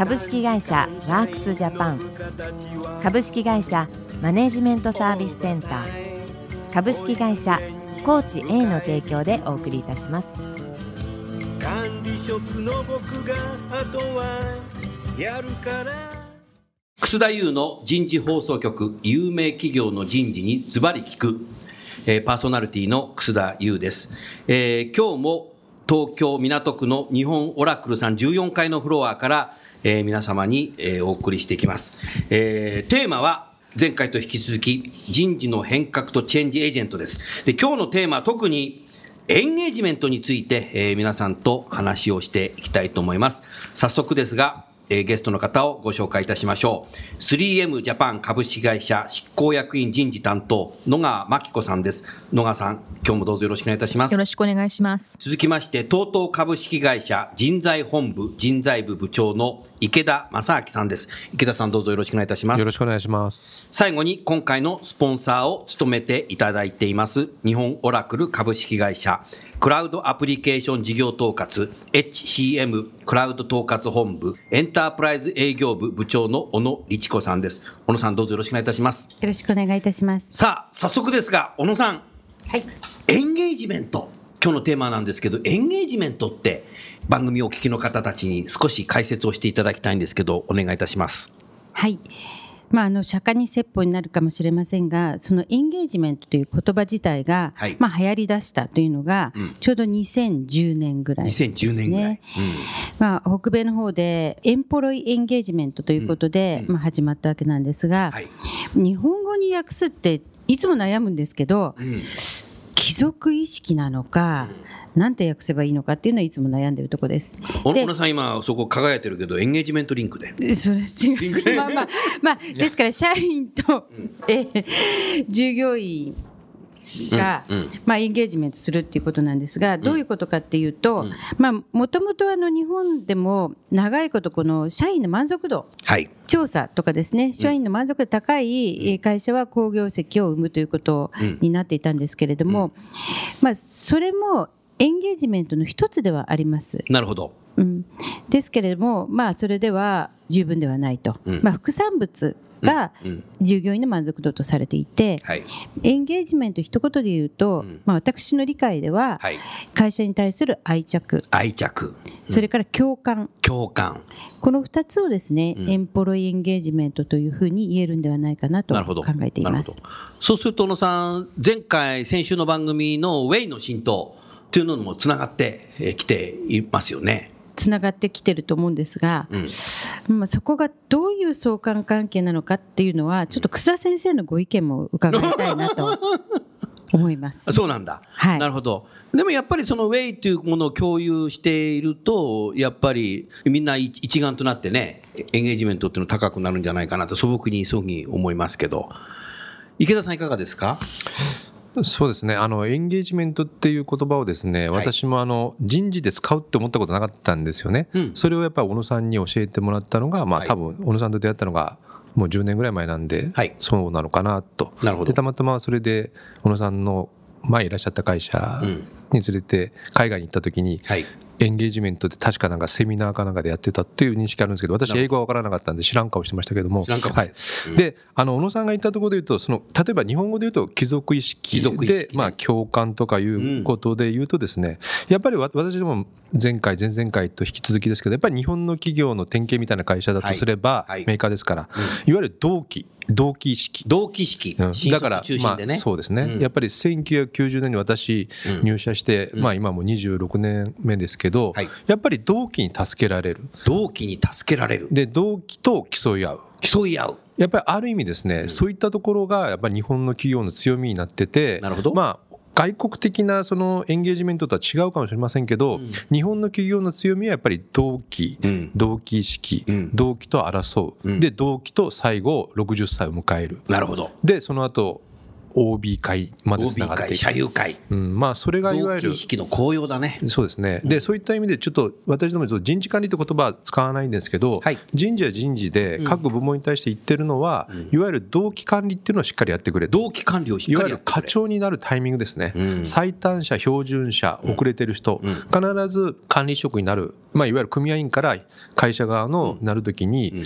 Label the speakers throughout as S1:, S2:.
S1: 株式会社ワークスジャパン。株式会社マネジメントサービスセンター。株式会社コーチ A の提供でお送りいたします。管理職の僕があとは
S2: やるから。楠田優の人事放送局有名企業の人事にズバリ聞く、えー、パーソナリティの楠田優です、えー、今日も東京港区の日本オラクルさん14階のフロアからえー、皆様に、えー、お送りしていきます。えー、テーマは、前回と引き続き、人事の変革とチェンジエージェントです。で、今日のテーマは特に、エンゲージメントについて、えー、皆さんと話をしていきたいと思います。早速ですが、えー、ゲストの方をご紹介いたしましょう。3M ジャパン株式会社執行役員人事担当、野川真紀子さんです。野川さん、今日もどうぞよろしくお願いいたします。
S3: よろしくお願いします。
S2: 続きまして、TOTO 株式会社人材本部人材部部長の池田正明さんです。池田さんどうぞよろしくお願いいたします。
S4: よろしくお願いします。
S2: 最後に今回のスポンサーを務めていただいています、日本オラクル株式会社クラウドアプリケーション事業統括 HCM クラウド統括本部エンタープライズ営業部部長の小野律子さんです。小野さんどうぞよろしくお願いいたします。
S5: よろしくお願いいたします。
S2: さあ、早速ですが、小野さん。
S5: はい。
S2: エンゲージメント。今日のテーマなんですけど、エンゲージメントって番組をお聞きの方たちに少し解説をしていただきたいんですけど、お願いいたします。
S5: はい。まあ、あの釈迦に説法になるかもしれませんがそのエンゲージメントという言葉自体が、はい、まあ、流行りだしたというのが、うん、ちょうど2010年ぐらいです、ね、
S2: 2010年ぐらい、うん、
S5: まあ、北米の方でエンポロイエンゲージメントということで、うん、まあ、始まったわけなんですが、はい、日本語に訳すっていつも悩むんですけど、貴族意識なのか、なんて訳せばいいのかっていうのはいつも悩んでるとこです。
S2: 小野さん今そこ輝いてるけどエンゲージメントリンクで。
S5: それ違う。まあまあまあですから社員と、え従業員が、うんうん、まあ、エンゲージメントするっていうことなんですが、どういうことかっていうと、まあ、もともとあの日本でも長いことこの社員の満足度、はい、調査とかですね、社員の満足度高い会社は好業績を生むということになっていたんですけれども、まあ、それもエンゲージメントの一つではあります。
S2: なるほど。
S5: うん、ですけれども、まあ、それでは十分ではないと、うん、まあ、副産物が従業員の満足度とされていて、はい、エンゲージメント一言で言うと、うん、まあ、私の理解では、はい、会社に対する愛着。
S2: 愛着、
S5: それから共感。
S2: 共感。
S5: この2つをですね、エンポロイエンゲージメントというふうに言えるんではないかなと考えています。
S2: そうすると小野さん前回先週の番組のウェイの浸透っていうのもつながってきていますよね。
S5: つながってきてると思うんですが、うん、まあ、そこがどういう相関関係なのかっていうのはちょっと楠田先生のご意見も伺いたいなと 思います。
S2: そうなんだ、はい、なるほど。でもやっぱりそのウェイというものを共有しているとやっぱりみんな一丸となってねエンゲージメントっていうの高くなるんじゃないかなと素朴にそうに思いますけど。池田さんいかがですか？
S4: そうですね。あのエンゲージメントっていう言葉をですね、はい、私もあの人事で使うって思ったことなかったんですよね、うん、それをやっぱり小野さんに教えてもらったのが、まあ、多分小野さんと出会ったのがもう10年ぐらい前なんで、はい、そうなのかなと。なるほど。でたまたまそれで小野さんの前いらっしゃった会社に連れて海外に行った時に、はい、エンゲージメントで確かなんかセミナーかなんかでやってたっていう認識あるんですけど、私英語は分からなかったんで知らん顔してましたけども。はい。で、あの、小野さんが言ったところで言うと、その、例えば日本語で言うと貴族意識で、まあ共感とかいうことで言うとですね、やっぱり私でも前回、前々回と引き続きですけど、やっぱり日本の企業の典型みたいな会社だとすれば、メーカーですから、いわゆる同期、同期意識。
S2: 同期意識。
S4: うん、だから、まあ、そうですね、うん、やっぱり1990年に私入社して、うん、まあ今も26年目ですけど、はい、やっぱり同期に助けられる。
S2: 同期に助けられる。
S4: で、同期と競い合う。
S2: 競い合う。
S4: やっぱりある意味ですね、そういったところがやっぱり日本の企業の強みになってて、なるほど。まあ外国的なそのエンゲージメントとは違うかもしれませんけど、日本の企業の強みはやっぱり動機、動機意識、動機と争う、で動機と最後60歳を迎える。
S2: なるほど。
S4: でその後 OB 会までつながっていく。
S2: 社友会、
S4: うん、まあそれがいわゆる
S2: 意識の高揚だね。
S4: そうですね、でそういった意味でちょっと私ども人事管理って言葉は使わないんですけど、
S2: はい。
S4: 人事は人事で各部門に対して言ってるのは、いわゆる同期管理っていうのをしっかりやってくれと。
S2: 同期管理をしっ
S4: いわゆる課
S2: かりやってくれ。
S4: 長になるタイミングですね、最短者、標準者、遅れてる人、必ず管理職になる、まあ、いわゆる組合員から会社側のなるときに、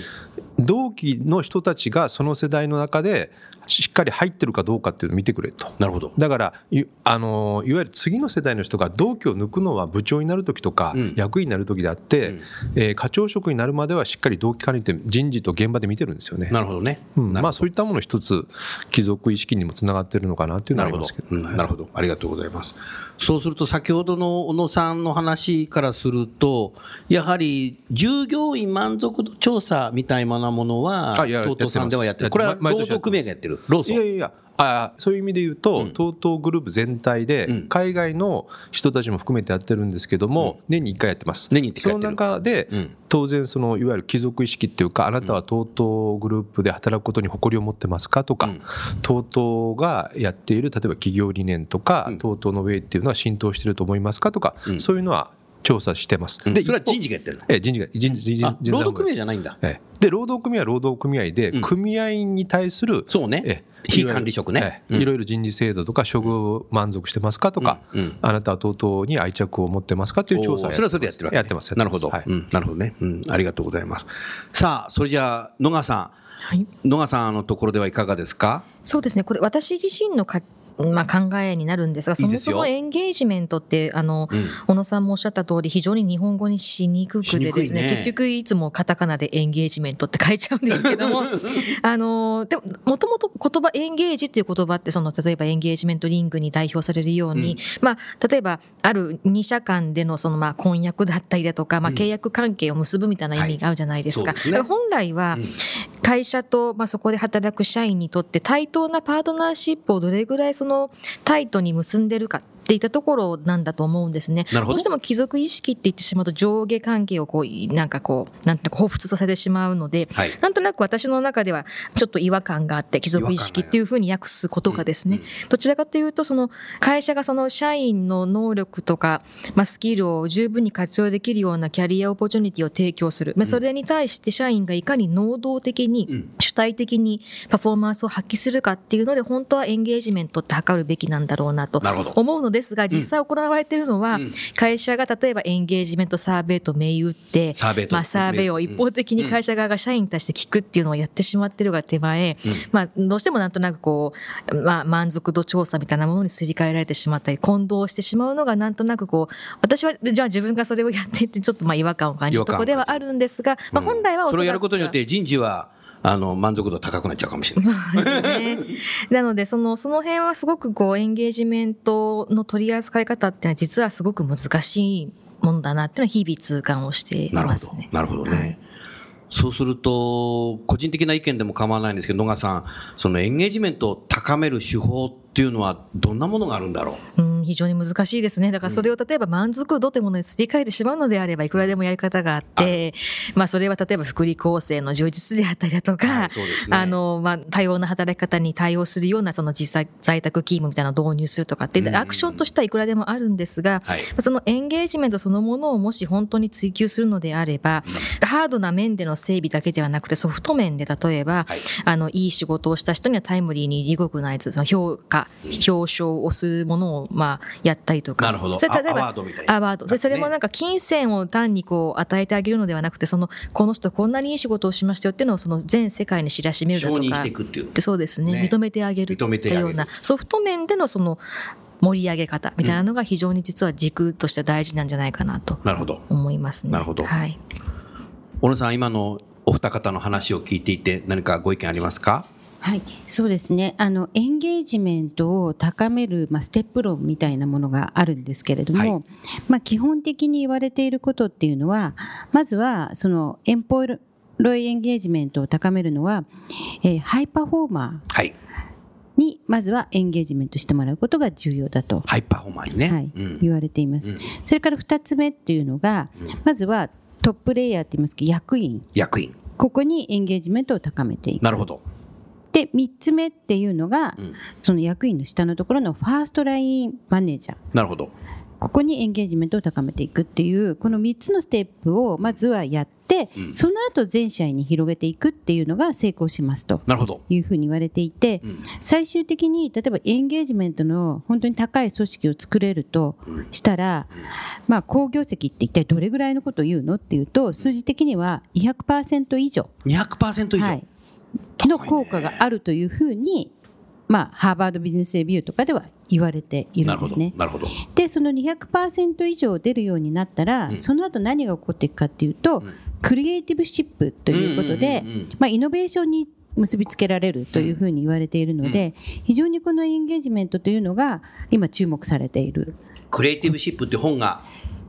S4: 同期の人たちがその世代の中でしっかり入ってるかどうかっていうのを見てくれと。
S2: なるほど
S4: だからいあのいわゆる次の世代の人が同期を抜くのは部長になる時とか、役員になる時であって、えー課長職になるまではしっかり同期管理って人事と現場で見てるんですよね。
S2: なるほどね、
S4: うんまあそういったもの一つ貴族意識にもつながってるのかなっていうのは
S2: なるほど
S4: ありますけど、
S2: うんなるほど。ありがとうございます。そうすると、先ほどの小野さんの話からすると、やはり従業員満足度調査みたいなものは、
S4: あいや
S2: TOTO さんではやってる。これは労働組合がやってる。労組。
S4: いやいやいや。あそういう意味で言うと、TOTO グループ全体で海外の人たちも含めてやってるんですけども、年に1回やってます。
S2: 年に一回
S4: その中で、
S2: うん。
S4: 当然そのいわゆる貴族意識っていうかあなたは TOTO グループで働くことに誇りを持ってますかとか、TOTO がやっている例えば企業理念とか、TOTO のウェイっていうのは浸透してると思いますかとか、そういうのは調査してます。
S2: で、それは人事がやってるの？
S4: ええ人事が人事人
S2: あ
S4: 事
S2: 労働組合
S4: 合
S2: じゃないんだ。
S4: ええ。で労働組合は労働組合で、組合員に対する
S2: そうね。
S4: ええ
S2: 非管理職ね。
S4: ええいろいろ人事制度とか処遇満足してますかとか、あなたは TOTO に愛着を持ってますかという調査
S2: それはそれでやってるわけね、
S4: やってます
S2: なるほど。なるほどね。うん。ありがとうございます。さあ、それじゃあ、野川さ
S3: はい。
S2: ん。野川さんのところではいかがですか？
S3: そうですね。これ私自身のかまあ、考えになるんですが、そもそもエンゲージメントって、あの、小野さんもおっしゃった通り、非常に日本語にしにくくてですね、
S2: ね。
S3: 結局いつもカタカナでエンゲージメントって書いちゃうんですけども、あの、でも、もともと言葉、エンゲージっていう言葉って、その、例えばエンゲージメントリングに代表されるように、まあ、例えば、ある二社間での、その、まあ、婚約だったりだとか、まあ、契約関係を結ぶみたいな意味があるじゃないですか。
S2: はい。すね。
S3: 本来は、会社と、まあ、そこで働く社員にとって対等なパートナーシップをどれぐらいそそのタイトに結んでるかっていったところなんだと思うんですね。
S2: ど。
S3: どうしても貴族意識って言ってしまうと上下関係をこうなんかこうなんていうか彷彿とさせてしまうので、
S2: はい。
S3: なんとなく私の中ではちょっと違和感があって貴族意識っていうふうに訳すことがですね、どちらかというとその会社がその社員の能力とか、まあ、スキルを十分に活用できるようなキャリアオポチュニティを提供する、まあ、それに対して社員がいかに能動的に主体的にパフォーマンスを発揮するかっていうので本当はエンゲージメントって測るべきなんだろうなと思うのですが実際行われているのは、会社が例えばエンゲージメントサーベイと銘打って
S2: サーベイと
S3: まあ、サーベイを一方的に会社側が社員に対して聞くっていうのをやってしまってるが手前、まあ、どうしてもなんとなくこう、まあ、満足度調査みたいなものにすり替えられてしまったり混同してしまうのがなんとなくこう私はじゃあ自分がそれをやっていてちょっとまあ違和感を感じるところではあるんですが、まあ、本来はお
S2: それをやることによって人事は、あの、満足度高くなっちゃうかもしれない。
S3: そうですね。なので、その、その辺はすごくこう、エンゲージメントの取り扱い方っていうのは実はすごく難しいものだなっていうのは日々痛感をしてい
S2: なるほど
S3: ますね。。
S2: なるほどね。そうすると、個人的な意見でも構わないんですけど、野川さん、そのエンゲージメントを高める手法っていうのは、どんなものがあるんだろう？
S3: うん、非常に難しいですね。だからそれを例えば満足度というものにすり替えてしまうのであれば、いくらでもやり方があって、まあそれは例えば福利厚生の充実であったりだとか、
S2: はいね。
S3: あの、まあ多様な働き方に対応するようなその実際在宅勤務みたいなのを導入するとかって、アクションとしてはいくらでもあるんですが、
S2: はい。
S3: そのエンゲージメントそのものをもし本当に追求するのであれば、ハードな面での整備だけではなくてソフト面で例えば、
S2: はい。
S3: あの、いい仕事をした人にはタイムリーにリコグナイズ、その評価、表彰をするものを、まあ、やったりとか。
S2: なるほど
S3: それ例えば
S2: アアワードみたいな
S3: アワード。でそれもなんか金銭を単にこう与えてあげるのではなくて、その、この人こんなにいい仕事をしましたよっていうのをその全世界に知らしめるだとか。
S2: 承認していくっていう
S3: でそうですね
S2: ね
S3: 認めてあげる
S2: 認めてあげる
S3: ようなソフト面でのその盛り上げ方みたいなのが非常に実は軸として大事なんじゃないかなと。思いますね。
S2: なるほど
S3: はい。
S2: 小野さん、今のお二方の話を聞いていて、何かご意見ありますか？
S5: はい、そうですね。あの、エンゲージメントを高める、まあ、ステップ論みたいなものがあるんですけれども、
S2: はい
S5: まあ、基本的に言われていることっていうのは、まずは、その、エンポイロイエンゲージメントを高めるのは、えーハイパフォーマー、
S2: はい。
S5: にまずはエンゲージメントしてもらうことが重要だと、
S2: ハイパフォーマーにね。
S5: はい
S2: うん
S5: 言われています、
S2: うん
S5: それから2つ目っていうのが、まずはトップレイヤーって言いますけど役員
S2: 役員。
S5: ここにエンゲージメントを高めていく
S2: なるほど。
S5: で3つ目っていうのが、
S2: うん。
S5: その役員の下のところのファーストラインマネージャー。
S2: なるほど。
S5: ここにエンゲージメントを高めていくっていうこの3つのステップをまずはやって、
S2: うん。
S5: その後全社員に広げていくっていうのが成功しますと。
S2: なるほど。
S5: いうふうに言われていて、
S2: うん。
S5: 最終的に例えばエンゲージメントの本当に高い組織を作れるとしたら、まあ、好業績って一体どれぐらいのことを言うの？っていうと数字的には200%以上、
S2: 200%以上。
S5: はい、の効果があるというふうに、まあ、ハーバードビジネスレビューとかでは言われている
S2: なん。
S5: ですね。
S2: なるほど。
S5: でその200%以上出るようになったら、
S2: うん
S5: その後何が起こっていくかっていうと、
S2: ん
S5: クリエイティブシップということで、イノベーションに結びつけられるというふうに言われているので、非常にこのエンゲージメントというのが今注目されている
S2: クリエイティブシップって本が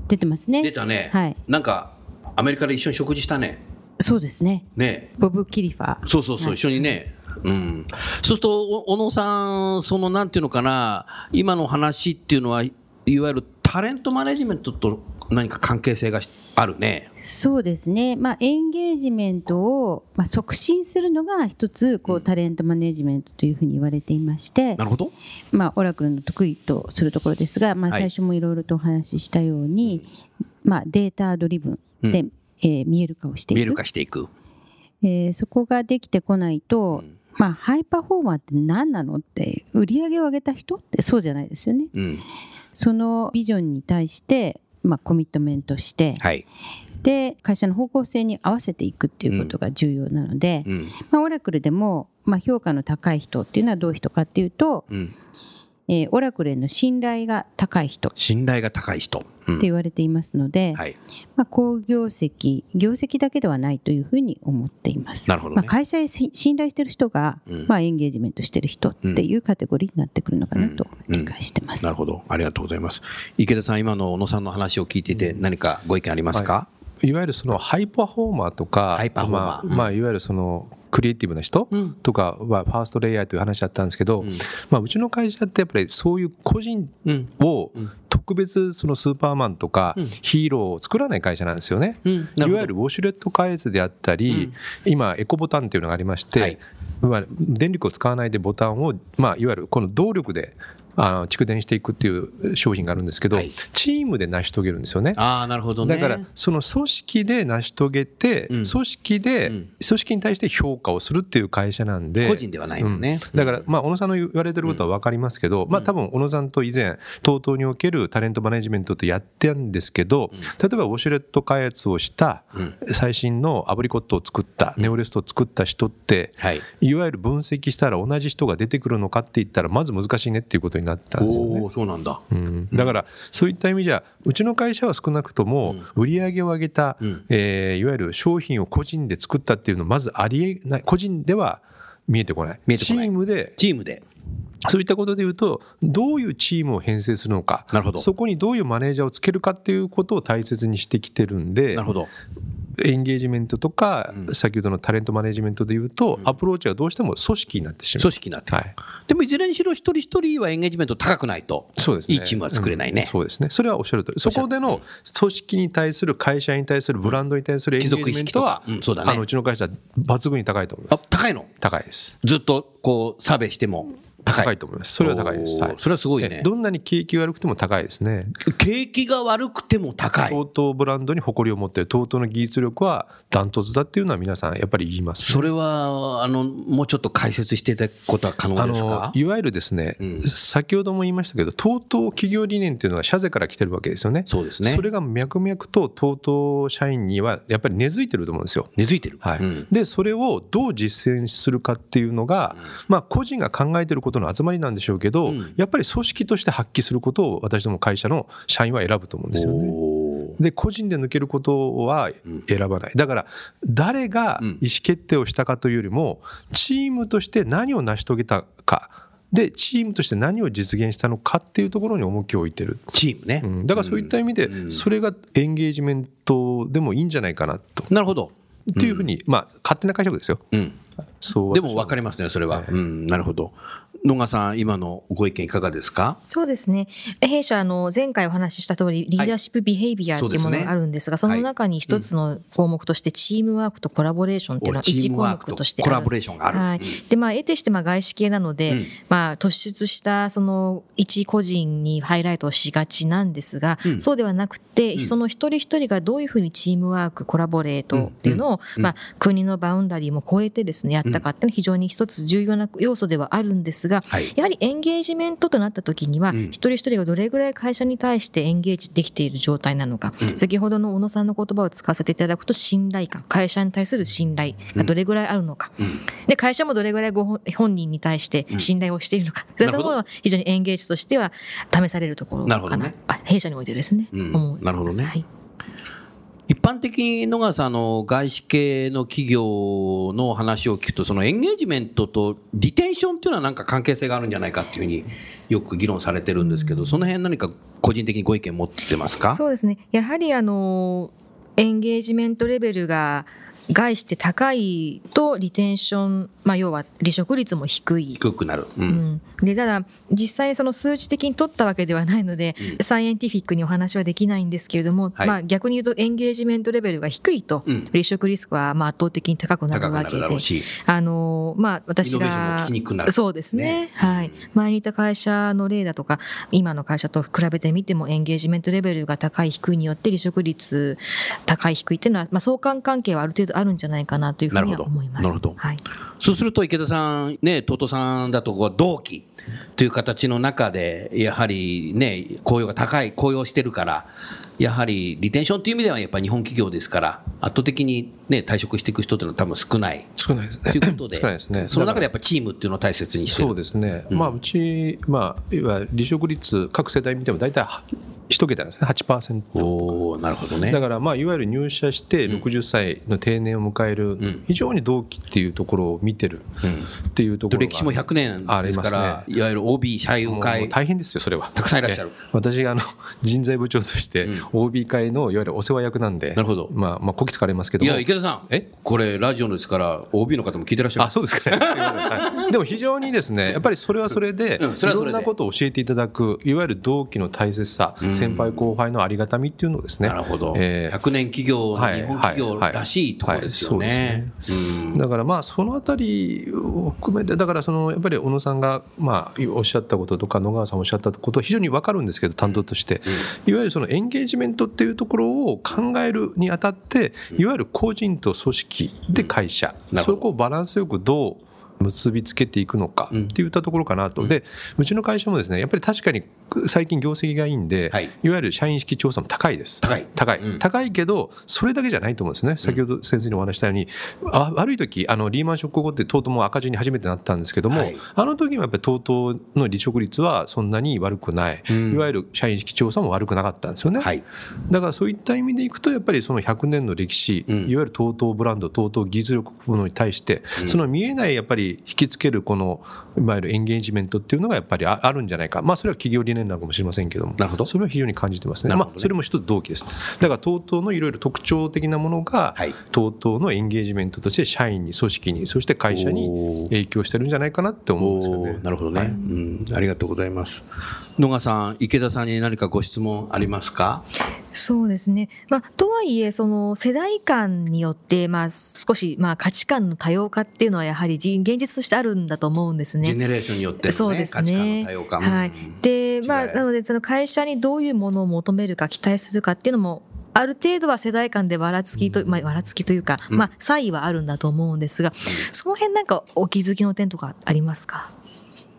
S5: 出てますね
S2: 出たね。
S5: はい
S2: なんか、アメリカで一緒に食事したね。
S5: そうですね
S2: ね。
S5: ボブ・キリファー
S2: そうそうそう、
S5: はい
S2: 一緒にね。うん。そうすると、お小野さん、その、なんていうのかな、今の話っていうのは、いいわゆるタレントマネジメントと何か関係性がしあるね。
S5: そうですね、まあ、エンゲージメントを、まあ、促進するのが一つこうタレントマネジメントというふうに言われていまして、
S2: なるほど。
S5: まあ、オラクルの得意とするところですが、まあ、
S2: はい
S5: 最初もいろいろとお話ししたように、まあ、データドリブンで、
S2: う
S5: えー見える化をしていく
S2: 見える化していく。
S5: えーそこができてこないと、
S2: うん
S5: まあ、ハイパフォーマーって何なのって売り上げを上げた人ってそうじゃないですよね。
S2: うん。
S5: そのビジョンに対して、まあ、コミットメントして、
S2: はい。
S5: で会社の方向性に合わせていくっていうことが重要なので、
S2: うん。
S5: まあ、オラクルでも、まあ、評価の高い人っていうのはどういう人かっていうと、
S2: うん。
S5: えーオラクルへの信頼が高い人って
S2: 信頼が高い人。うん。
S5: 言われていますので、
S2: はい。
S5: まあ、好業績業績だけではないというふうに思っています。
S2: なるほどね
S5: まあ、会社へし信頼している人が、
S2: うん
S5: まあ、エンゲージメントしている人っていうカテゴリーになってくるのかなと
S2: うん
S5: 理解してます。
S2: なるほど。ありがとうございます。池田さん、今の小野さんの話を聞いていて、何かご意見ありますか、
S4: いわゆるそのハイパフォーマーとか、
S2: ハイパフォーマー
S4: まあまあ、いわゆるそのクリエイティブな人
S2: うん。
S4: とかはファーストレイヤーという話だったんですけど、
S2: うん。
S4: まあ、うちの会社ってやっぱりそういう個人
S2: うん。
S4: を
S2: うん。
S4: 特別そのスーパーマンとか
S2: うん。
S4: ヒーローを作らない会社なんですよね。
S2: うん。
S4: いわゆるウォシュレット開発であったり、今エコボタンっていうのがありまして、
S2: はい。
S4: 電力を使わないでボタンを、まあ、いわゆるこの動力であの蓄電していくっていう商品があるんですけど、
S2: はい。
S4: チームで成し遂げるんですよね。
S2: ああ、なるほどね。
S4: だからその組織で成し遂げて、
S2: うん。
S4: 組織で、
S2: うん。
S4: 組織に対して評価をするっていう会社なんで
S2: 個人ではないもんね。
S4: うん。だから、まあ、小野さんの言われてることは分かりますけど、まあ、多分小野さんと以前 TOTO におけるタレントマネジメントってやってるんですけど、例えばウォシュレット開発をした最新のアブリコットを作った、ネオレストを作った人って、
S2: はい。
S4: いわゆる分析したら同じ人が出てくるのかって言ったらまず難しいねっていうことになったんですよね。
S2: そうなんだ。
S4: うんだからそういった意味じゃうちの会社は少なくとも売り上げを上げた、
S2: うん
S4: えーいわゆる商品を個人で作ったっていうのはまずありえない個人では見えてこない
S2: 見えてこない
S4: チームで
S2: チームで。
S4: そういったことで言うとどういうチームを編成するのか
S2: なるほど
S4: そこにどういうマネージャーをつけるかっていうことを大切にしてきてるんで
S2: なるほど。
S4: エンゲージメントとか、先ほどのタレントマネジメントで言うと、アプローチはどうしても組織になってしまう。
S2: 組織になって
S4: い
S2: でもいずれにしろ一人一人はエンゲージメント高くないと、
S4: そうですね。
S2: いいチームは作れないね。
S4: うんそうですね。それはおっしゃる通り。そこでの組織に対する会社に対するブランドに対するエンゲージメントは、
S2: うんそうだね
S4: あのうちの会社は抜群に高いと思い
S2: あ
S4: ます。
S2: 高いの？
S4: 高いです。
S2: ずっとこうサーベイしても高い。
S4: と思います。それは高いです。はい
S2: それはすごいね
S4: えどんなに景気が悪くても高いですね。
S2: 景気が悪くても高い。
S4: TOTO ブランドに誇りを持って TOTO の技術力はダントツだっていうのは皆さんやっぱり言います、
S2: それは、あの、もうちょっと解説していただくことは可能
S4: あ
S2: ですか？
S4: のいわゆるですね、
S2: うん
S4: 先ほども言いましたけど TOTO 企業理念っていうのは社税から来てるわけですよね。
S2: そうですね
S4: それが脈々と TOTO 社員にはやっぱり根付いてると思うんですよ。
S2: 根付いてる。
S4: はい
S2: うん
S4: でそれをどう実践するかっていうのが、まあ、個人が考えてることの集まりなんでしょうけど、
S2: うん
S4: やっぱり組織として発揮することを私ども会社の社員は選ぶと思うんですよね。で個人で抜けることは選ばないだから誰が意思決定をしたかというよりもチームとして何を成し遂げたかでチームとして何を実現したのかっていうところに重きを置いてる、
S2: チームね。
S4: うんだからそういった意味でそれがエンゲージメントでもいいんじゃないかなと。
S2: なるほど。
S4: っていうふうに、まあ、勝手な解釈ですよ。
S2: うん。
S4: そう
S2: でも分かりますね、それは。うん、なるほど。野川さん、今のご意見いかがですか？
S3: そうですね。弊社、あの、前回お話しした通り、リーダーシップビヘイビアっていうものがあるんですが、その中に一つの項目として、チームワークとコラボレーションっていうのは
S2: チ
S3: 一項目としてある。
S2: コラボレーションがある。
S3: はい。
S2: うん。
S3: で、まあ、得てして、まあ、外資系なので、
S2: うん。
S3: まあ、突出した、その、一個人にハイライトをしがちなんですが、
S2: うん。
S3: そうではなくて、
S2: うん。
S3: その一人一人がどういうふうにチームワーク、コラボレートっていうのを、
S2: うん。
S3: まあ、国のバウンダリーも超えてですね、やったかっていうのは非常に一つ重要な要素ではあるんですが、
S2: はい。
S3: やはりエンゲージメントとなった時には、
S2: うん。
S3: 一人一人がどれぐらい会社に対してエンゲージできている状態なのか、
S2: うん。
S3: 先ほどの小野さんの言葉を使わせていただくと信頼感会社に対する信頼がどれぐらいあるのか、
S2: うん。
S3: で会社もどれぐらいご本本人に対して信頼をしているのか、
S2: うん
S3: そういうところは非常にエンゲージとしては試されるところかな。
S2: なね。
S3: あ弊社においてですね、
S2: なるほどね。
S3: はい
S2: 一般的に野川さんあの外資系の企業の話を聞くとそのエンゲージメントとリテンションっていうのはなんか関係性があるんじゃないかっていうふうによく議論されてるんですけどその辺何か個人的にご意見持ってますか？
S3: そうですね。やはりあの、エンゲージメントレベルが概して高いとリテンション、まあ要は離職率も低い。
S2: 低くなる、う
S3: うん。ん、でただ実際にその数値的に取ったわけではないので、サイエンティフィックにお話はできないんですけれども、
S2: はい。
S3: まあ、逆に言うとエンゲージメントレベルが低いと、
S2: うん。
S3: 離職リスクはまあ圧倒的に高くなるわけで。あのまあ私がそうですね。
S2: ね。
S3: はい。前にいた会社の例だとか今の会社と比べてみてもエンゲージメントレベルが高い低いによって離職率高い低いっていうのは、まあ、相関関係はある程度あるんじゃないかなというふうには思います。
S2: なるほど。
S3: はい。
S2: そうすると池田さん、ね、トトさんだと同期という形の中で、やはりね、雇用が高い、雇用してるから、やはりリテンションという意味では、やっぱり日本企業ですから、圧倒的に、ね、退職していく人っていうのは多分少ない
S4: 少ないですね。
S2: ということで、
S4: 少ないですね。
S2: その中でやっぱりチームっていうのを大切にしてる。
S4: そうですね、まあ、うち、まあ、いわゆる離職率、各世代見ても大体一桁なんですね、8%。
S2: おおなるほどね。
S4: だから、まあ、いわゆる入社して60歳の定年を迎える
S2: ん、
S4: 非常に同期っていうところを見てるっていうところが
S2: 歴史も100年ですから、
S4: ね
S2: いわゆる OB 社友
S4: もう
S2: 会、
S4: 大変ですよ、それは。
S2: たくさんいらっしゃる。
S4: え私があの人材部長として
S2: うん。
S4: OB 会のいわゆるお世話役なんで、
S2: なるほど。
S4: まあ、まあ、こき使われますけども。
S2: いや、池田さん、
S4: え？
S2: これ、ラジオですから、OB の方も聞いてらっしゃる
S4: あそうですかね、はい。でも非常にですねやっぱりそれはそれで、
S2: うん。それ
S4: いろんなことを教えていただくいわゆる同期の大切さ、先輩後輩のありがたみっていうのをですね。
S2: なるほど、
S4: えー
S2: 100年企業の
S4: はい
S2: 日本企業らしいところですよね。うん。
S4: だからまあそのあたりを含めてだからそのやっぱり小野さんがまあおっしゃったこととか野川さんおっしゃったことは非常に分かるんですけど担当として。いわゆるそのエンゲージメントっていうところを考えるにあたっていわゆる個人と組織で会社。そこをバランスよくどう結びつけていくのかっていったところかなと、でうちの会社もですねやっぱり確かに最近業績がいいんで、
S2: はい。
S4: い、わゆる社員意識調査も高いです。
S2: 高い。
S4: 高い、
S2: うん。
S4: 高いけどそれだけじゃないと思うんですね。先ほど先生にお話したように、あ悪い時あのリーマンショック後ってとうとうもう赤字に初めてなったんですけども、
S2: はい。
S4: あの時もやっぱり TOTO の離職率はそんなに悪くない、
S2: ん。
S4: いわゆる社員意識調査も悪くなかったんですよね、
S2: はい。
S4: だからそういった意味でいくとやっぱりその100年の歴史、
S2: うん。
S4: いわゆる TOTO ブランド TOTO 技術力ものに対して、その見えないやっぱり引きつけるこのいわゆるエンゲージメントっていうのがやっぱりああるんじゃないか。まあそれは企業理念なのかもしれませんけども。
S2: なるほど。
S4: それは非常に感じてますね。
S2: なるほどね。
S4: まあ、それも一つ動機ですだから TOTO のいろいろ特徴的なものが、
S2: はい。
S4: TOTO のエンゲージメントとして社員に組織にそして会社
S2: お
S4: に
S2: ー。
S4: 影響してるんじゃないかなって思うんですよね。
S2: なるほどね、うん。ありがとうございます。野川さん、池田さんに何かご質問ありますか？
S3: そうですね。まあ、とはいえ、その世代間によって、まあ、少し、まあ、価値観の多様化っていうのはやはりじ現実としてあるんだと思うんですね。
S2: ジェネレーションによっての、ね、
S3: そうです
S2: 価値観の
S3: ね。
S2: 多様化。
S3: はい
S2: うん。
S3: で、まあ、なので、その会社にどういうものを求めるか、期待するかっていうのも、ある程度は世代間でばらつきと、まあ、ばらつきというか、
S2: うん
S3: まあ、差異はあるんだと思うんですが、その辺なんかお気づきの点とかありますか？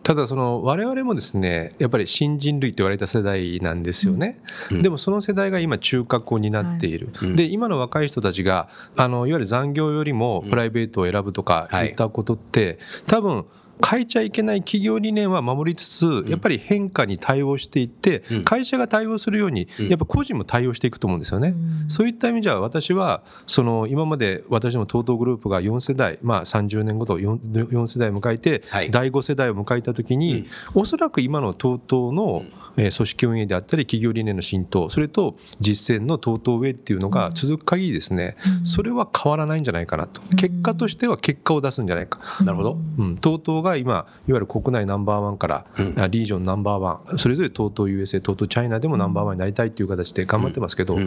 S4: ただその我々もですねやっぱり新人類と言われた世代なんですよね、
S2: うん。
S4: でもその世代が今中核を担っている、
S2: うん。
S4: で今の若い人たちがあのいわゆる残業よりもプライベートを選ぶとか
S2: はい。
S4: 言ったことって、多分変えちゃいけない企業理念は守りつつ、やっぱり変化に対応していって、会社が対応するように、やっぱ個人も対応していくと思うんですよね。そういった意味じゃ、私は、その今まで私ども TOTO グループが4世代、まあ、30年ごと 4, 4世代を迎えて、
S2: はい。
S4: 第5世代を迎えたときに、おそらく今の TOTO の、えー組織運営であったり、企業理念の浸透、それと実践の TOTO ウェイっていうのが続く限りですね、それは変わらないんじゃないかなと。結果としては結果を出すんじゃないか。
S2: なるほど。
S4: うん、TOTO が今、いわゆる国内ナンバーワンから、あリージョンナンバーワン、それぞれ TOTOUSA、TOTOCHINA でもナンバーワンになりたいという形で頑張ってますけど、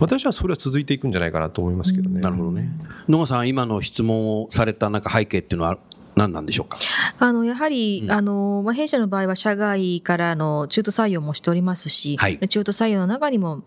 S4: 私はそれは続いていくんじゃないかなと思いますけどね。
S2: なるほどね。野川さん、今の質問をされたなんか背景っていうのは何なんでしょうか？
S3: あのやはり、あのまあ、弊社の場合は社外からの中途採用もしておりますし、
S2: はい
S3: 中途採用の中にも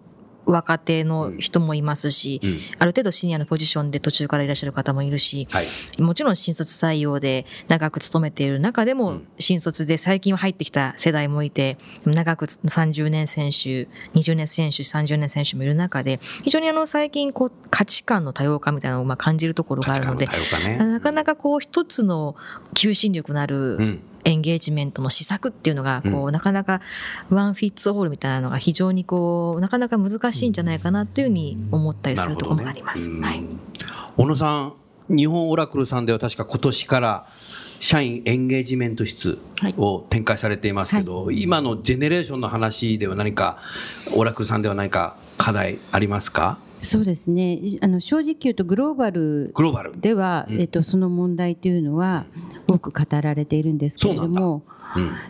S3: 若手の人もいますし、
S2: うん。
S3: ある程度シニアのポジションで途中からいらっしゃる方もいるし、
S2: はい。
S3: もちろん新卒採用で長く勤めている中でも、新卒で最近は入ってきた世代もいて、長く30年選手、20年選手、30年選手もいる中で、非常にあの最近こう価値観の多様化みたいなのをまあ感じるところがあるので、
S2: のね。
S3: なかなかこう一つの求心力のある
S2: うん
S3: エンゲージメントの施策っていうのがこう、なかなかワンフィッツオールみたいなのが非常にこうなかなか難しいんじゃないかなっていうふうに思ったりするところもあります。
S2: うん
S3: はい。
S2: 小野さん、日本オラクルさんでは確か今年から社員エンゲージメント室を展開されていますけど、今のジェネレーションの話では何か、オラクルさんでは何か課題ありますか？
S5: そうですね。あの正直言うとグローバル
S2: グローバル。
S5: では、えっと、その問題というのは多く語られているんですけれども
S2: うん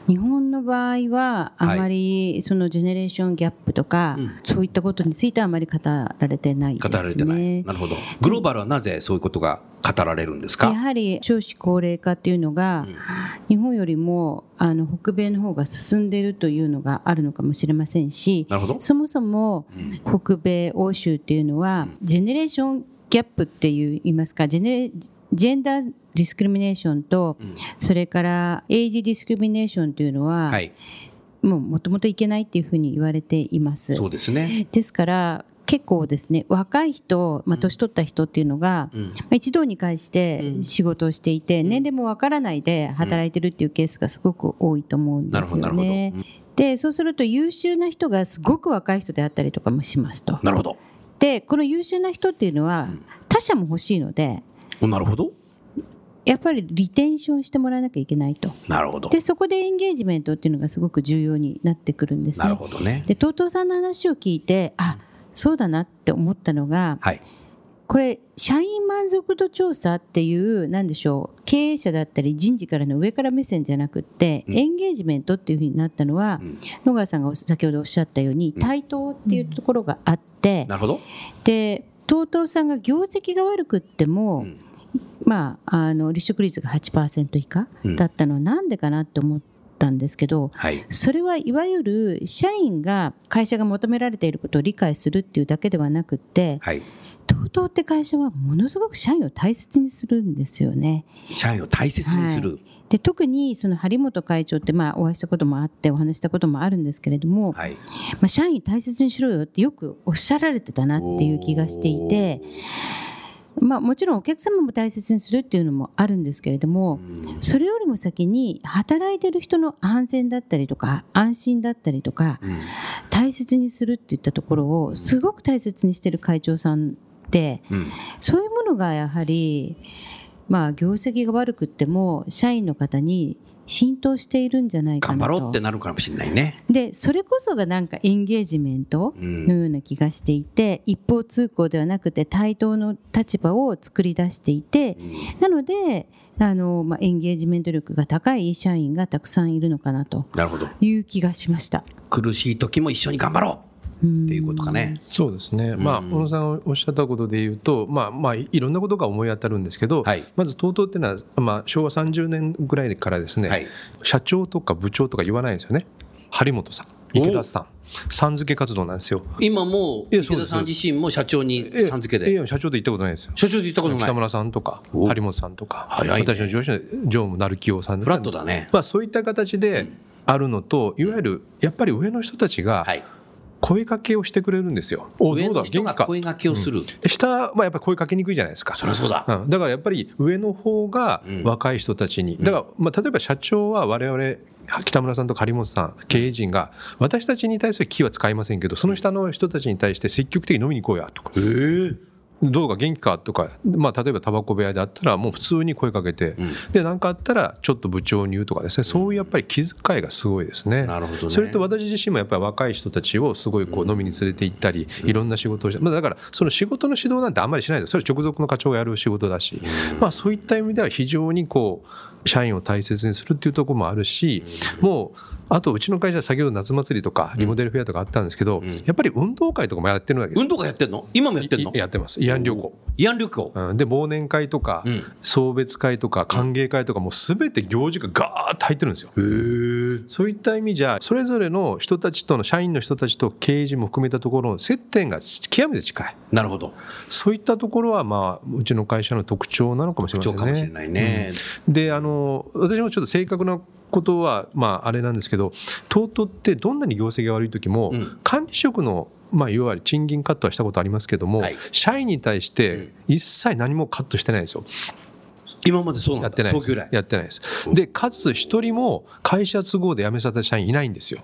S5: 日本の場合はあまりそのジェネレーションギャップとか、
S2: うん
S5: そういったことについてはあまり語られてないですね。
S2: 語られてない。なるほど。グローバルはなぜそういうことが語られるんですか？
S5: やはり少子高齢化っていうのが、日本よりもあの北米の方が進んでいるというのがあるのかもしれませんし
S2: なるほど。
S5: そもそも北米欧州っていうのは、ジェネレーションギャップっていう言いますかジェネgender discrimination と、
S2: うん
S5: それから age discrimination というのは、
S2: はい。
S5: もうもともといけないっていうふうに言われています。
S2: そうですね。
S5: ですから結構ですね若い人、まあ、年取った人っていうのが、
S2: うん
S5: まあ一堂に会して仕事をしていて、年齢もわからないで働いてるっていうケースがすごく多いと思うんです
S2: なるほど、なるほど。
S5: よね。
S2: うん
S5: でそうすると優秀な人がすごく若い人であったりとかもしますと。
S2: なるほど。
S5: でこの優秀な人っていうのは他者も欲しいので
S2: おなるほど。
S5: やっぱりリテンションしてもらわなきゃいけないと。
S2: なるほど。
S5: でそこでエンゲージメントっていうのがすごく重要になってくるんです
S2: なる
S5: ね。
S2: ほどね。
S5: で TOTO さんの話を聞いてあそうだなって思ったのが
S2: はい。
S5: これ社員満足度調査っていうなんでしょう経営者だったり人事からの上から目線じゃなくって、
S2: うん
S5: エンゲージメントっていうふうになったのは、
S2: うん
S5: 野川さんが先ほどおっしゃったように対等っていうところがあって、
S2: なるほど。
S5: で TOTO さんが業績が悪くっても、
S2: うん
S5: まあ、あの離職率が8%以下
S2: うん
S5: だったのはなんでかなって思ったんですけど、
S2: はい。
S5: それはいわゆる社員が会社が求められていることを理解するっていうだけではなくって
S2: はい。
S5: TOTO って会社はものすごく社員を大切にするんですよね。
S2: 社員を大切にする。
S5: で特にその張本会長ってまあお会いしたこともあってお話したこともあるんですけれども、
S2: はい。
S5: まあ、社員大切にしろよってよくおっしゃられてたなっていう気がしていて、まあ、もちろんお客様も大切にするっていうのもあるんですけれども、
S2: うん。
S5: それよりも先に働いてる人の安全だったりとか安心だったりとか
S2: うん。
S5: 大切にするっていったところをすごく大切にしてる会長さんって
S2: うん。
S5: そういうものがやはりまあ業績が悪くっても社員の方に浸透しているんじゃないかなと。
S2: 頑張ろうってなるかもしれないね。
S5: でそれこそがなんかエンゲージメント
S2: うん
S5: のような気がしていて、一方通行ではなくて対等の立場を作り出していて、なのであの、まあ、エンゲージメント力が高い社員がたくさんいるのかなと。いう気がしました。
S2: 苦しい時も一緒に頑張ろうっていうことかね。
S4: そうですね、まあ、
S2: うん
S4: 小野さんがおっしゃったことで言うと、まあまあ、いろんなことが思い当たるんですけど、
S2: はい。
S4: まず TOTO っていうのは、まあ、昭和30年ぐらいからですね、
S2: はい。
S4: 社長とか部長とか言わないんですよね、張本さん、池田さん、さん付け活動なんですよ。
S2: 今も池田さん自身も社長にさん付け
S4: い
S2: で。
S4: や社長と言ったことないですよ。
S2: 社長で言ったことない。
S4: 北村さんとか
S2: お
S4: 張本さんとか、
S2: 早いね。
S4: 私の上司の常務成清さん
S2: フラットだね。
S4: まあ、そういった形であるのといわゆるやっぱり上の人たちが
S2: はい。
S4: 声かけをしてくれるんですよ。おどうだ？か
S2: が声掛けをする。
S4: 下はやっぱり声かけにくいじゃないですか。
S2: そりゃそうだ。
S4: うん、だからやっぱり上の方が若い人たちに、だから、まあ、例えば社長は我々北村さんと狩本さん経営陣が私たちに対する気は使いませんけどその下の人たちに対して積極的に飲みに行こうやとか。どうか元気かとか、まあ、例えばタバコ部屋であったらもう普通に声かけて、で何かあったらちょっと部長に言うとかですね。そういうやっぱり気遣いがすごいですね。
S2: なるほどね。
S4: それと私自身もやっぱり若い人たちをすごいこう飲みに連れて行ったり、いろんな仕事をして、まあ、だからその仕事の指導なんてあんまりしないです。それ直属の課長がやる仕事だし、まあ、そういった意味では非常にこう社員を大切にするっていうところもあるし、もうあとうちの会社は先ほど夏祭りとかリモデルフェアとかあったんですけど、やっぱり運動会とかもやってるわけです
S2: 運動会やってんの？今もやってんの？
S4: いやってます。慰安旅行。
S2: 慰安旅行。
S4: うん、で忘年会とか、
S2: ん。
S4: 送別会とか歓迎会とかもう全て行事がガーッと入ってるんですよ。そういった意味じゃそれぞれの人たちとの社員の人たちと経営陣も含めたところの接点が極めて近い。
S2: なるほど。
S4: そういったところはまあうちの会社の特徴なのかもしれませんね。
S2: 特徴かもしれないね。
S4: うん。であの私もちょっと正確なことはまああれなんですけど TOTO ってどんなに業績が悪い時も、
S2: ん
S4: 管理職のまあ、いわゆる賃金カットはしたことありますけども、
S2: はい
S4: 社員に対して一切何もカットしてないんですよ。
S2: 今までそう。
S4: やってないです。やってないです。でかつ一人も会社都合で辞めさせた社員いないんですよ。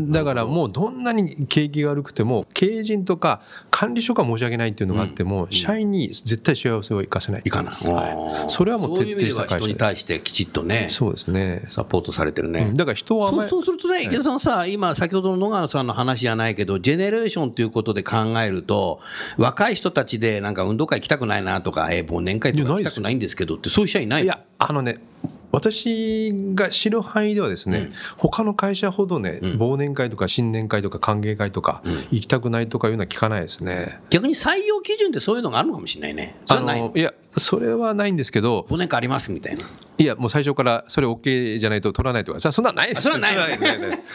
S4: だからもうどんなに景気が悪くても経営陣とか管理職は申し訳ないっていうのがあっても、社員に絶対幸せを生かせない。
S2: いかない。
S4: はい、それはもう徹底した会社
S2: 人に対してきちっとね、
S4: そうですね、
S2: サポートされてるね。
S4: うん。だから人を
S2: そうそうするとね、池田さんさ、今、先ほどの野川さんの話じゃないけど、ジェネレーションということで考えると、若い人たちでなんか運動会行きたくないなとか、えー忘年会とか行きたくないんですけどって、そういう社員いない
S4: いやあのね私が知る範囲ではですね、他の会社ほどね、忘年会とか新年会とか歓迎会とか、行きたくないとかいうのは聞かないですね。
S2: 逆に採用基準ってそういうのがあるのかもしれないね。それはないの
S4: いやそれはないんですけど
S2: 忘年会ありますみたいな。
S4: いやもう最初からそれ OK じゃないと取らないとかさそんなのないです
S2: あそれはない
S4: ない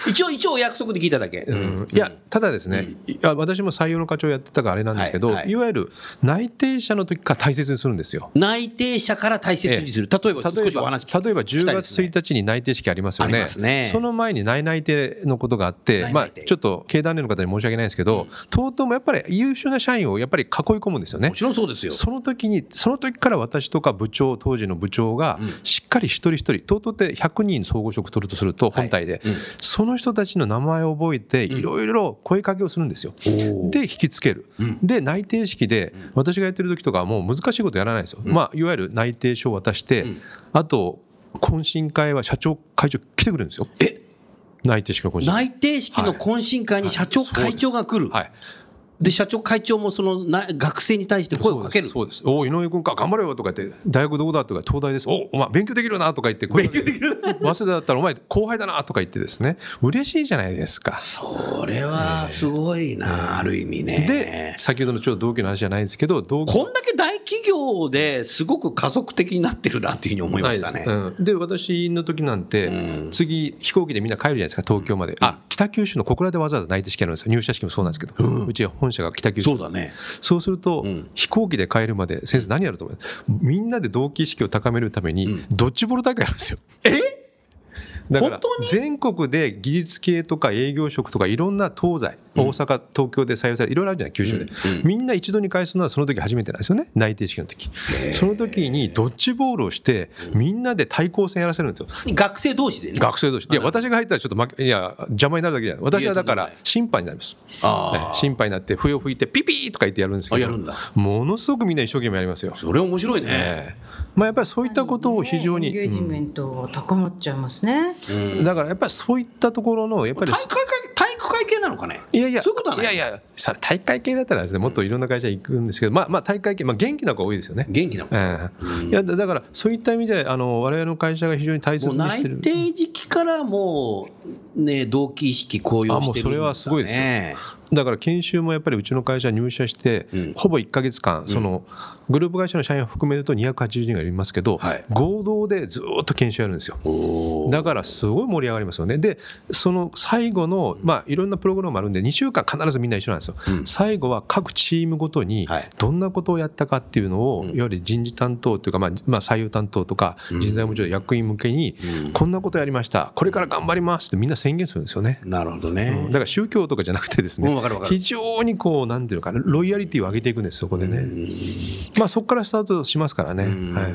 S2: 一応、一応お約束で聞いただけ。
S4: うんいやただですね、いや私も採用の課長やってたからあれなんですけど、
S2: はい
S4: わゆる内定者の時から大切にするんですよ。
S2: 内定者から大切にする。例えば、少しお話聞き
S4: 例えば10月
S2: したいですね
S4: 1日に内定式ありますよ
S2: あり
S4: ね。
S2: ますね
S4: その前に内内定のことがあって、まあ、ちょっと経団連の方に申し訳ないですけど、とうとうもやっぱり優秀な社員をやっぱり囲い込むんですよね
S2: も。ちろんそうですよ。
S4: その時に、その時から私とか部長、当時の部長が、しっかり一人一人、とうとうって100人総合職取るとすると、本体で、その人たちの名前を覚えて、いろいろ声かけをするんですよ。で、引きつける。で、内定式で、私がやってる時とかはもう難しいことやらないですよ。まあ、いわゆる内定書を渡して、あと、懇親会は社長、会長来てくれるんですよ。
S2: え？
S4: 内定式の懇親会。
S2: 内定式の懇親会に社長、会長が来る。
S4: はい。
S2: で、社長、会長もそのな学生に対して声をかける？
S4: そうです。お井上君か、頑張れよとか言って、大学どこだとか、東大です。おお前、勉強できるなとか言って、勉強できる早稲田だったら、お前、後輩だなとか言ってですね、嬉しいじゃないですか。
S2: それはすごいな、ある意味ね。
S4: で、先ほどのちょっと同期の話じゃないんですけど、同期
S2: こんだけ大企業ですごく家族的になってるなっていうふうに思いましたね。
S4: うん、で私の時なんて、次飛行機でみんな帰るじゃないですか東京まで、あ北九州の小倉でわざわざ内定式やるんですよ。入社式もそうなんですけど、うちは本社が北九州。
S2: そうだね。
S4: そうすると、飛行機で帰るまで先生何やると思う？みんなで同期意識を高めるために、ドッジボール大会やるんですよ。え？
S2: 本当に？
S4: 全国で技術系とか営業職とかいろんな東西、大阪東京で採用されいろいろあるじゃない九州で、みんな一度に返すのはその時初めてなんですよね内定式の時。その時にドッジボールをしてみんなで対抗戦やらせるんですよ。
S2: 学生同士でね。
S4: 学生同士。いや私が入ったらちょっと負けいや邪魔になるだけじゃない。私はだから審判になります。審判になって笛を吹いてピピーとか言ってやるんですけど
S2: あやるんだ。
S4: ものすごくみんな一生懸命やりますよ、
S2: それ面白いね。
S4: ええまあ、やっぱりそういったことを非常に、
S6: エンゲージメント高まっちゃいますね。
S4: うん。だからやっぱりそういったところのやっぱり
S2: 体育会系体育会系なのかね？
S4: いやいや
S2: そういうことはない。
S4: いやいやさ体育会系だったらですねもっといろんな会社行くんですけど、まあまあ体育会系、まあ、元気な子が多いですよね。
S2: 元気な子。
S4: ええ。いやだだからそういった意味であの我々の会社が非常に大切にしてる。
S2: 定時期からもうね同期意識高揚してるんだ、ね、
S4: あもうそれはすごいですよだから研修もやっぱりうちの会社入社して、
S2: うん。
S4: ほぼ1か月間そのグループ会社の社員を含めると280人がいますけど、
S2: はい。
S4: 合同でずっと研修やるんですよ。だからすごい盛り上がりますよね。で、その最後の、まあ、いろんなプログラムあるんで、2週間必ずみんな一緒なんですよ。
S2: うん。
S4: 最後は各チームごとに
S2: はい、
S4: どんなことをやったかっていうのを、
S2: うん。
S4: いわゆる人事担当というか、まあ、まあ、採用担当とか、
S2: うん。
S4: 人材部長、役員向けに、
S2: うん。
S4: こんなことやりました、これから頑張りますってみんな宣言するんですよね。
S2: なるほど
S4: だ
S2: ね。
S4: から宗教とかじゃなくてです
S2: うん
S4: ね
S2: わかるわかる。
S4: 非常にこうなんていうのかなロイヤリティを上げていくんですそこでね、まあそこからスタートしますからね、はい、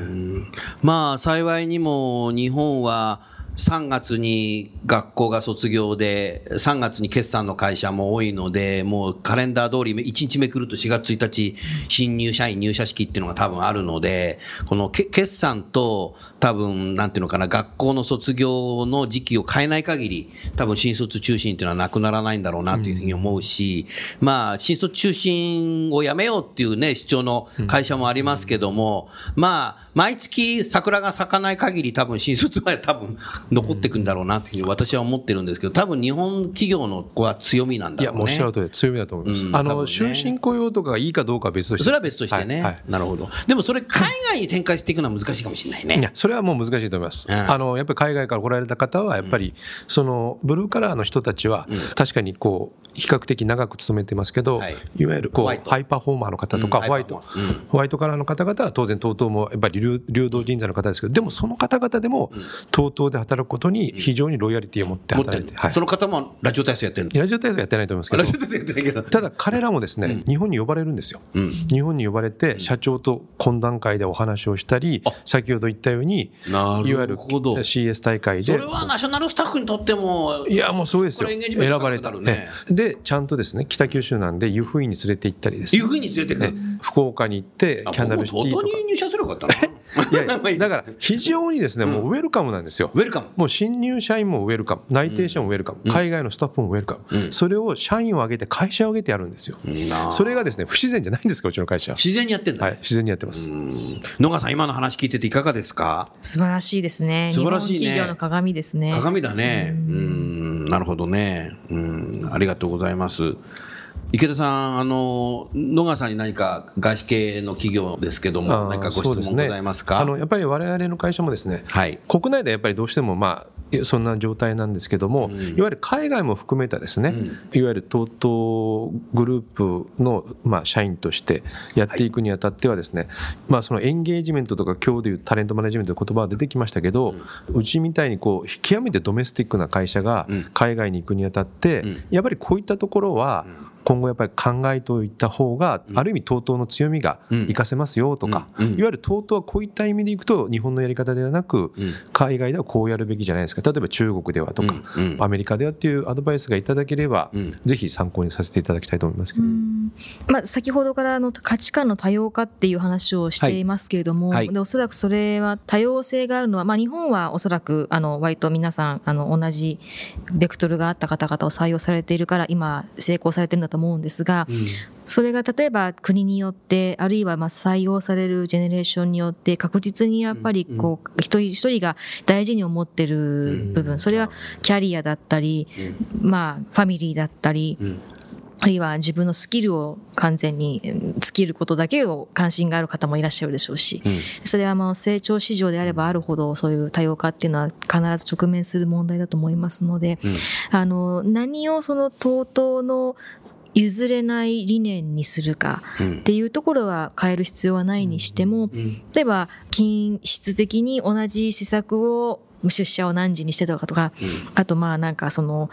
S2: まあ幸いにも日本は3月に学校が卒業で3月に決算の会社も多いのでもうカレンダー通り1日目来ると4月1日新入社員入社式っていうのが多分あるのでこの決算と多分なんていうのかな学校の卒業の時期を変えない限り多分新卒中心っていうのはなくならないんだろうなというふうに思うし、まあ新卒中心をやめようっていうね主張の会社もありますけども、まあ毎月桜が咲かない限り多分新卒は多分残っていくんだろうなというふうに私は思ってるんですけど多分日本企業のここは強みなん
S4: いや
S2: だろうね。
S4: もうおっしゃる通り強みだと思います、あの
S2: うん多分ね。
S4: 終身雇用とかがいいかどうかは別として
S2: それは別としてね、
S4: はいはい。
S2: なるほど。でもそれ海外に展開していくのは難しいかもしれないね。
S4: いやそれはもう難しいと思います、
S2: うん。
S4: あのやっぱり海外から来られた方はやっぱりそのブルーカラーの人たちは確かにこう比較的長く勤めてますけど、
S2: はい。
S4: い、わゆるこうハイパフォーマーの方とか、
S2: うん
S4: ホワイト、ホワイト。カラーの方々は当然 TOTO もやっぱり流流動人材の方ですけどでもその方々でも TOTO で働くことに非常にロイヤリティを持って働いて、はい。
S2: その方もラジオ体操やってるん
S4: ラジオ体操やってないと思いますけど。
S2: ラジオ体操やってないけど。
S4: ただ彼らもですね、日本に呼ばれるんですよ、
S2: うん。
S4: 日本に呼ばれて社長と懇談会でお話をしたり
S2: あ。
S4: 先ほど言ったようにいわゆる CS 大会で。
S2: それはナショナルスタッフにとっても、
S4: いやもうそうですよ。選ばれた
S2: ね。
S4: でちゃんとですね北九州なんで湯布院に連れて行ったりです。ね
S2: いうふうに連れてくる。
S4: 福岡に行って
S2: あ
S4: キャンダルシティとか。
S2: に入社すればよかった
S4: いやだから非常にですねもうウェルカムなんですよ。
S2: ウェルカム。
S4: もう新入社員もウェルカム。内定者もウェルカム、海外のスタッフもウェルカム、
S2: うん。
S4: それを社員を挙げて会社を挙げてやるんですよ、それがですね不自然じゃないんですかうちの会社。は
S2: 自然にやってんだ。
S4: はい自然にやってます、
S2: うん。野川さん、今の話聞いてていかがですか？
S3: 素晴らしいですね。
S2: 素晴らしいね。
S3: 日本企業の鏡ですね。
S2: 鏡だね。うん、なるほどね。うん、ありがとうございます。池田さん、あの、野川さんに何か外資系の企業ですけども、何かご質問ございますか？
S4: あのやっぱり我々の会社もですね
S2: はい。
S4: 国内でやっぱりどうしてもまあそんな状態なんですけども、
S2: うん。
S4: いわゆる海外も含めたですね、
S2: うん。
S4: いわゆる TOTO グループのまあ社員としてやっていくにあたってはですね、まあそのエンゲージメントとか今日でいうタレントマネジメントの言葉は出てきましたけど、うちみたいにこう極めてドメスティックな会社が
S2: うん。
S4: 海外に行くにあたって、
S2: うん。
S4: やっぱりこういったところは今後やっぱり考えておいた方が、ある意味 TOTO の強みが
S2: うん。
S4: 活かせますよとか、いわゆる TOTO はこういった意味でいくと日本のやり方ではなく、
S2: うん。
S4: 海外ではこうやるべきじゃないですか。例えば中国ではとか、アメリカではっていうアドバイスがいただければ、
S2: うん。
S4: ぜひ参考にさせていただきたいと思いますけど、
S3: まあ、先ほどからあの価値観の多様化っていう話をしていますけれども、
S2: はい。はい
S3: でおそらくそれは多様性があるのは、まあ、日本はおそらくあの割と皆さんあの同じベクトルがあった方々を採用されているから今成功されてるんだと思うんですが、それが例えば国によってあるいはまあ採用されるジェネレーションによって確実にやっぱりこう一人一人が大事に思ってる部分。それはキャリアだったりまあファミリーだったり
S2: うん
S3: あるいは自分のスキルを完全にうん尽きることだけを関心がある方もいらっしゃるでしょうし
S2: うん。
S3: それはまあ成長市場であればあるほどそういう多様化っていうのは必ず直面する問題だと思いますので、あの何をその TOTO の譲れない理念にするか
S2: うん。
S3: っていうところは変える必要はないにしても、
S2: うん。
S3: 例えば均質的に同じ施策を出社を何時にしてとかとか、あとまあなんかその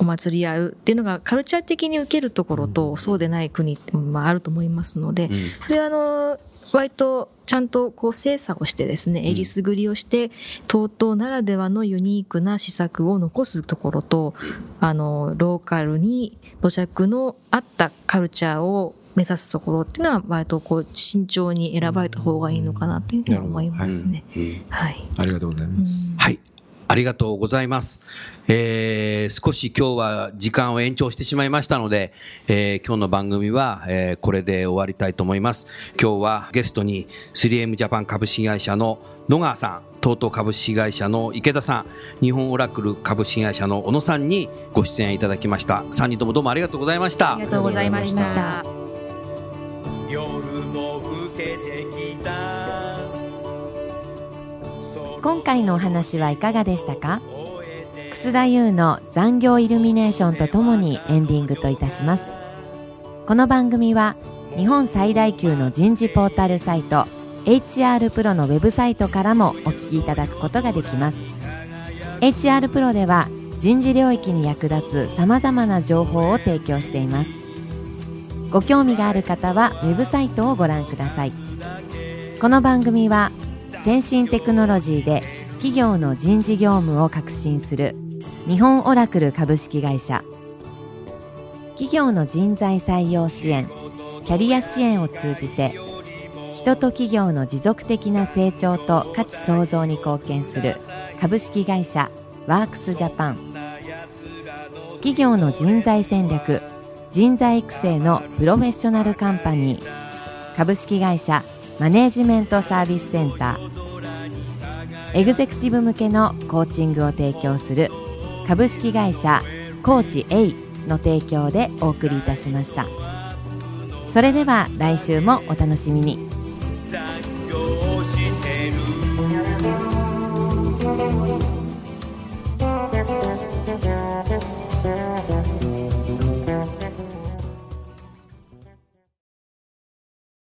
S3: お祭りやるっていうのがカルチャー的に受けるところとそうでない国ってまああると思いますので、
S2: うん。
S3: それはあの割とちゃんとこう精査をしてですね、えりすぐりをして TOTO ならではのユニークな施策を残すところと、あのローカルに土着のあったカルチャーを目指すところっていうのは割とこう慎重に選ばれた方がいいのかなというふうに思いますね。
S2: うん
S3: はい。
S4: ありがとうございます、
S2: はい。ありがとうございます。えー、少し今日は時間を延長してしまいましたので、えー、今日の番組は、えー、これで終わりたいと思います。今日はゲストに 3M ジャパン株式会社の野川さん、東東株式会社の池田さん、日本オラクル株式会社の小野さんにご出演いただきました。3人ともどうもありがとうございました。
S3: ありがとうございました。
S1: 今回のお話はいかがでしたか？楠田優の残業イルミネーションとともにエンディングといたします。この番組は日本最大級の人事ポータルサイト HR プロのウェブサイトからもお聞きいただくことができます。HR プロでは人事領域に役立つさまざまな情報を提供しています。ご興味がある方はウェブサイトをご覧ください。この番組は先進テクノロジーで企業の人事業務を革新する日本オラクル株式会社。企業の人材採用支援キャリア支援を通じて人と企業の持続的な成長と価値創造に貢献する株式会社ワークスジャパン。企業の人材戦略人材育成のプロフェッショナルカンパニー。株式会社マネジメントサービスセンター。エグゼクティブ向けのコーチングを提供する株式会社コーチ A の提供でお送りいたしました。それでは来週もお楽しみに「